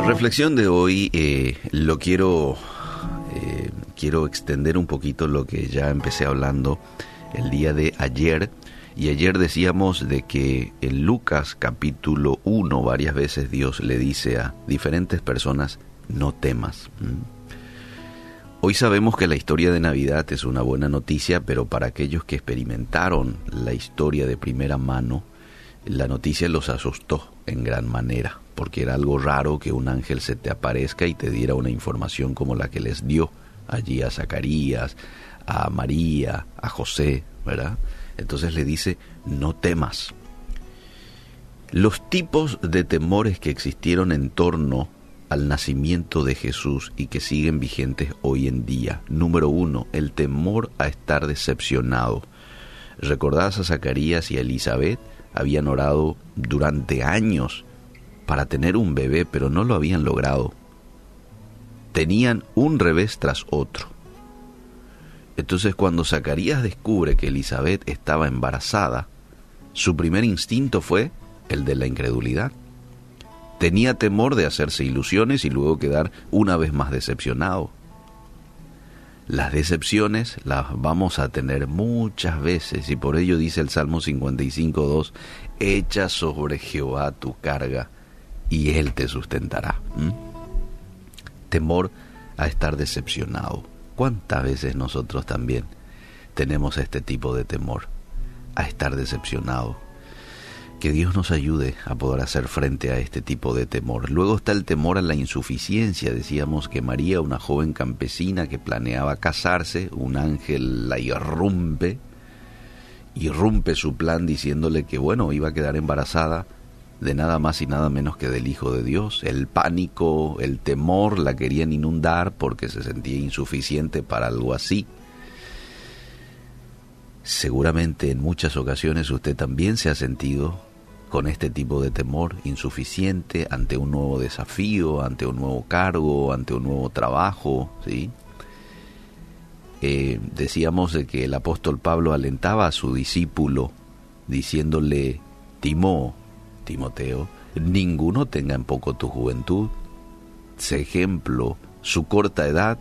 La reflexión de hoy eh, lo quiero, eh, quiero extender un poquito lo que ya empecé hablando el día de ayer. Y ayer decíamos de que en Lucas capítulo 1 varias veces Dios le dice a diferentes personas, no temas. Hoy sabemos que la historia de Navidad es una buena noticia, pero para aquellos que experimentaron la historia de primera mano, la noticia los asustó en gran manera porque era algo raro que un ángel se te aparezca y te diera una información como la que les dio allí a Zacarías, a María, a José, ¿verdad? Entonces le dice, no temas. Los tipos de temores que existieron en torno al nacimiento de Jesús y que siguen vigentes hoy en día. Número uno, el temor a estar decepcionado. ¿Recordás a Zacarías y a Elizabeth? Habían orado durante años para tener un bebé, pero no lo habían logrado. Tenían un revés tras otro. Entonces cuando Zacarías descubre que Elizabeth estaba embarazada, su primer instinto fue el de la incredulidad. Tenía temor de hacerse ilusiones y luego quedar una vez más decepcionado. Las decepciones las vamos a tener muchas veces y por ello dice el Salmo 55.2, echa sobre Jehová tu carga y Él te sustentará. Temor a estar decepcionado. ¿Cuántas veces nosotros también tenemos este tipo de temor? A estar decepcionado. Que Dios nos ayude a poder hacer frente a este tipo de temor. Luego está el temor a la insuficiencia. Decíamos que María, una joven campesina que planeaba casarse, un ángel la irrumpe, irrumpe su plan diciéndole que bueno, iba a quedar embarazada de nada más y nada menos que del Hijo de Dios. El pánico, el temor la querían inundar porque se sentía insuficiente para algo así. Seguramente en muchas ocasiones usted también se ha sentido con este tipo de temor insuficiente ante un nuevo desafío, ante un nuevo cargo, ante un nuevo trabajo, ¿sí? Eh, decíamos de que el apóstol Pablo alentaba a su discípulo diciéndole, Timó, Timoteo, ninguno tenga en poco tu juventud. Ese ejemplo, su corta edad,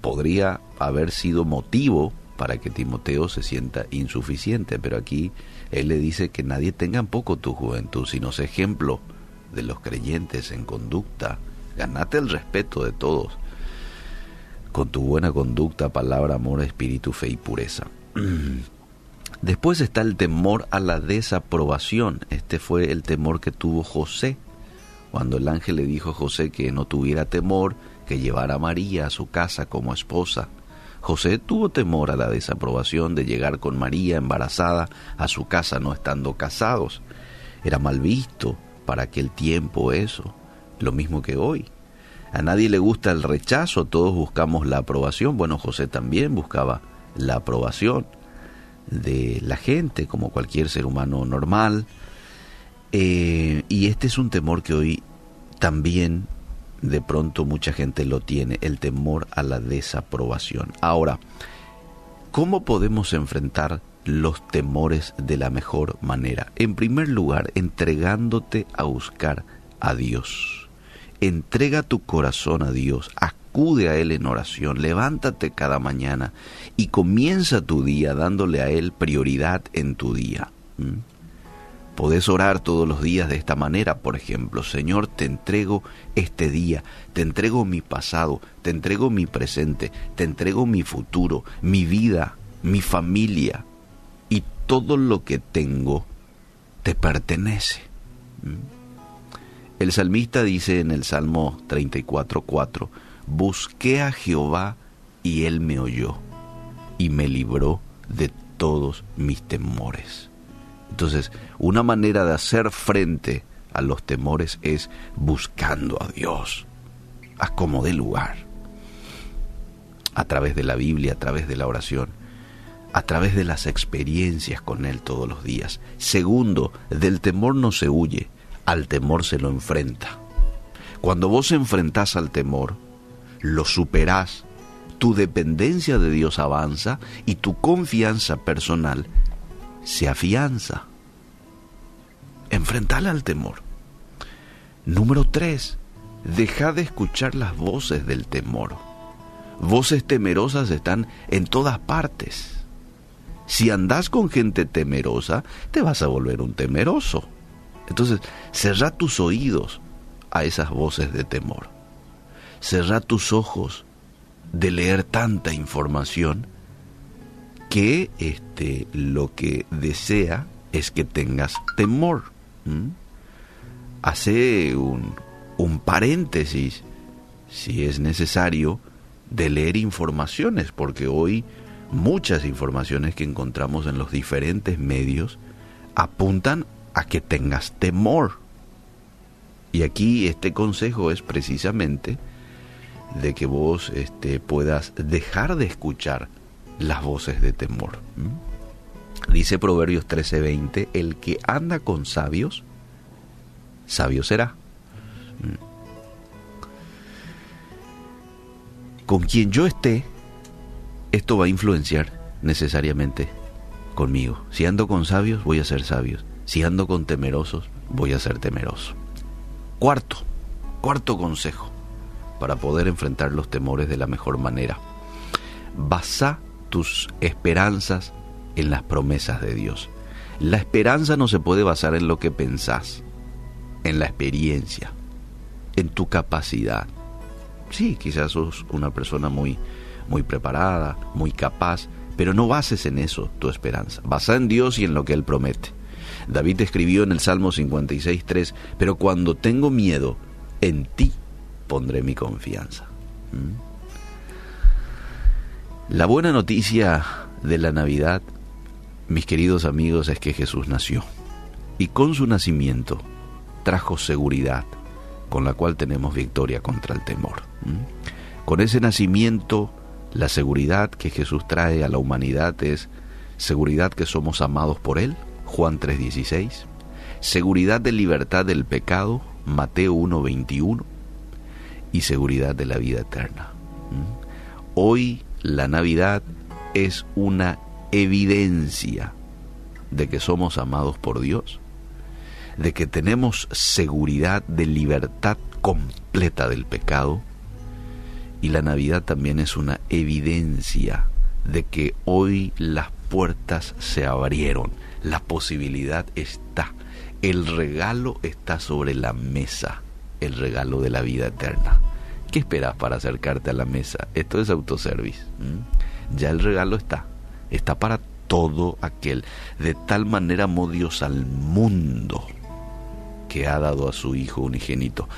podría haber sido motivo para que Timoteo se sienta insuficiente, pero aquí él le dice que nadie tenga en poco tu juventud, sino ese ejemplo de los creyentes en conducta. Ganate el respeto de todos con tu buena conducta, palabra, amor, espíritu, fe y pureza. Después está el temor a la desaprobación. Este fue el temor que tuvo José. Cuando el ángel le dijo a José que no tuviera temor, que llevara a María a su casa como esposa. José tuvo temor a la desaprobación de llegar con María embarazada a su casa no estando casados. Era mal visto para aquel tiempo eso, lo mismo que hoy. A nadie le gusta el rechazo, todos buscamos la aprobación. Bueno, José también buscaba la aprobación de la gente, como cualquier ser humano normal. Eh, y este es un temor que hoy también de pronto mucha gente lo tiene, el temor a la desaprobación. Ahora, ¿cómo podemos enfrentar los temores de la mejor manera? En primer lugar, entregándote a buscar a Dios. Entrega tu corazón a Dios, acude a Él en oración, levántate cada mañana y comienza tu día dándole a Él prioridad en tu día. Podés orar todos los días de esta manera, por ejemplo, Señor, te entrego este día, te entrego mi pasado, te entrego mi presente, te entrego mi futuro, mi vida, mi familia y todo lo que tengo te pertenece. El salmista dice en el Salmo 34.4, busqué a Jehová y él me oyó y me libró de todos mis temores. Entonces, una manera de hacer frente a los temores es buscando a Dios, a como de lugar, a través de la Biblia, a través de la oración, a través de las experiencias con Él todos los días. Segundo, del temor no se huye, al temor se lo enfrenta. Cuando vos enfrentás al temor, lo superás, tu dependencia de Dios avanza y tu confianza personal se afianza. Enfrentala al temor. Número tres, deja de escuchar las voces del temor. Voces temerosas están en todas partes. Si andas con gente temerosa, te vas a volver un temeroso. Entonces, cerra tus oídos a esas voces de temor. Cerra tus ojos de leer tanta información que este, lo que desea es que tengas temor. Hace un paréntesis, si es necesario, de leer informaciones, porque hoy muchas informaciones que encontramos en los diferentes medios apuntan a que tengas temor. Y aquí este consejo es precisamente de que vos este, puedas dejar de escuchar las voces de temor. Dice Proverbios 13:20, el que anda con sabios, sabio será. Con quien yo esté, esto va a influenciar necesariamente conmigo. Si ando con sabios, voy a ser sabios. Si ando con temerosos, voy a ser temeroso. Cuarto, cuarto consejo para poder enfrentar los temores de la mejor manera. Basa tus esperanzas en las promesas de Dios. La esperanza no se puede basar en lo que pensás, en la experiencia, en tu capacidad. Sí, quizás sos una persona muy, muy preparada, muy capaz, pero no bases en eso tu esperanza. Basa en Dios y en lo que Él promete. David escribió en el Salmo 56.3, pero cuando tengo miedo, en ti pondré mi confianza. ¿Mm? La buena noticia de la Navidad, mis queridos amigos, es que Jesús nació. Y con su nacimiento trajo seguridad, con la cual tenemos victoria contra el temor. ¿Mm? Con ese nacimiento, la seguridad que Jesús trae a la humanidad es seguridad que somos amados por Él, Juan 3:16, seguridad de libertad del pecado, Mateo 1:21, y seguridad de la vida eterna. ¿Mm? Hoy la Navidad es una evidencia de que somos amados por Dios, de que tenemos seguridad de libertad completa del pecado, y la Navidad también es una evidencia de que hoy las puertas se abrieron, la posibilidad está, el regalo está sobre la mesa, el regalo de la vida eterna. ¿Qué esperas para acercarte a la mesa? Esto es autoservice. Ya el regalo está. Está para todo aquel. De tal manera amó Dios al mundo que ha dado a su Hijo unigénito,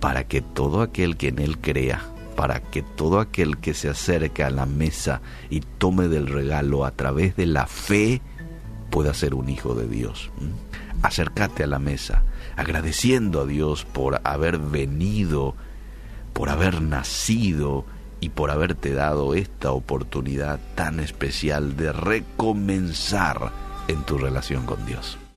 para que todo aquel que en Él crea, para que todo aquel que se acerque a la mesa y tome del regalo a través de la fe, pueda ser un hijo de Dios. Acércate a la mesa, agradeciendo a Dios por haber venido por haber nacido y por haberte dado esta oportunidad tan especial de recomenzar en tu relación con Dios.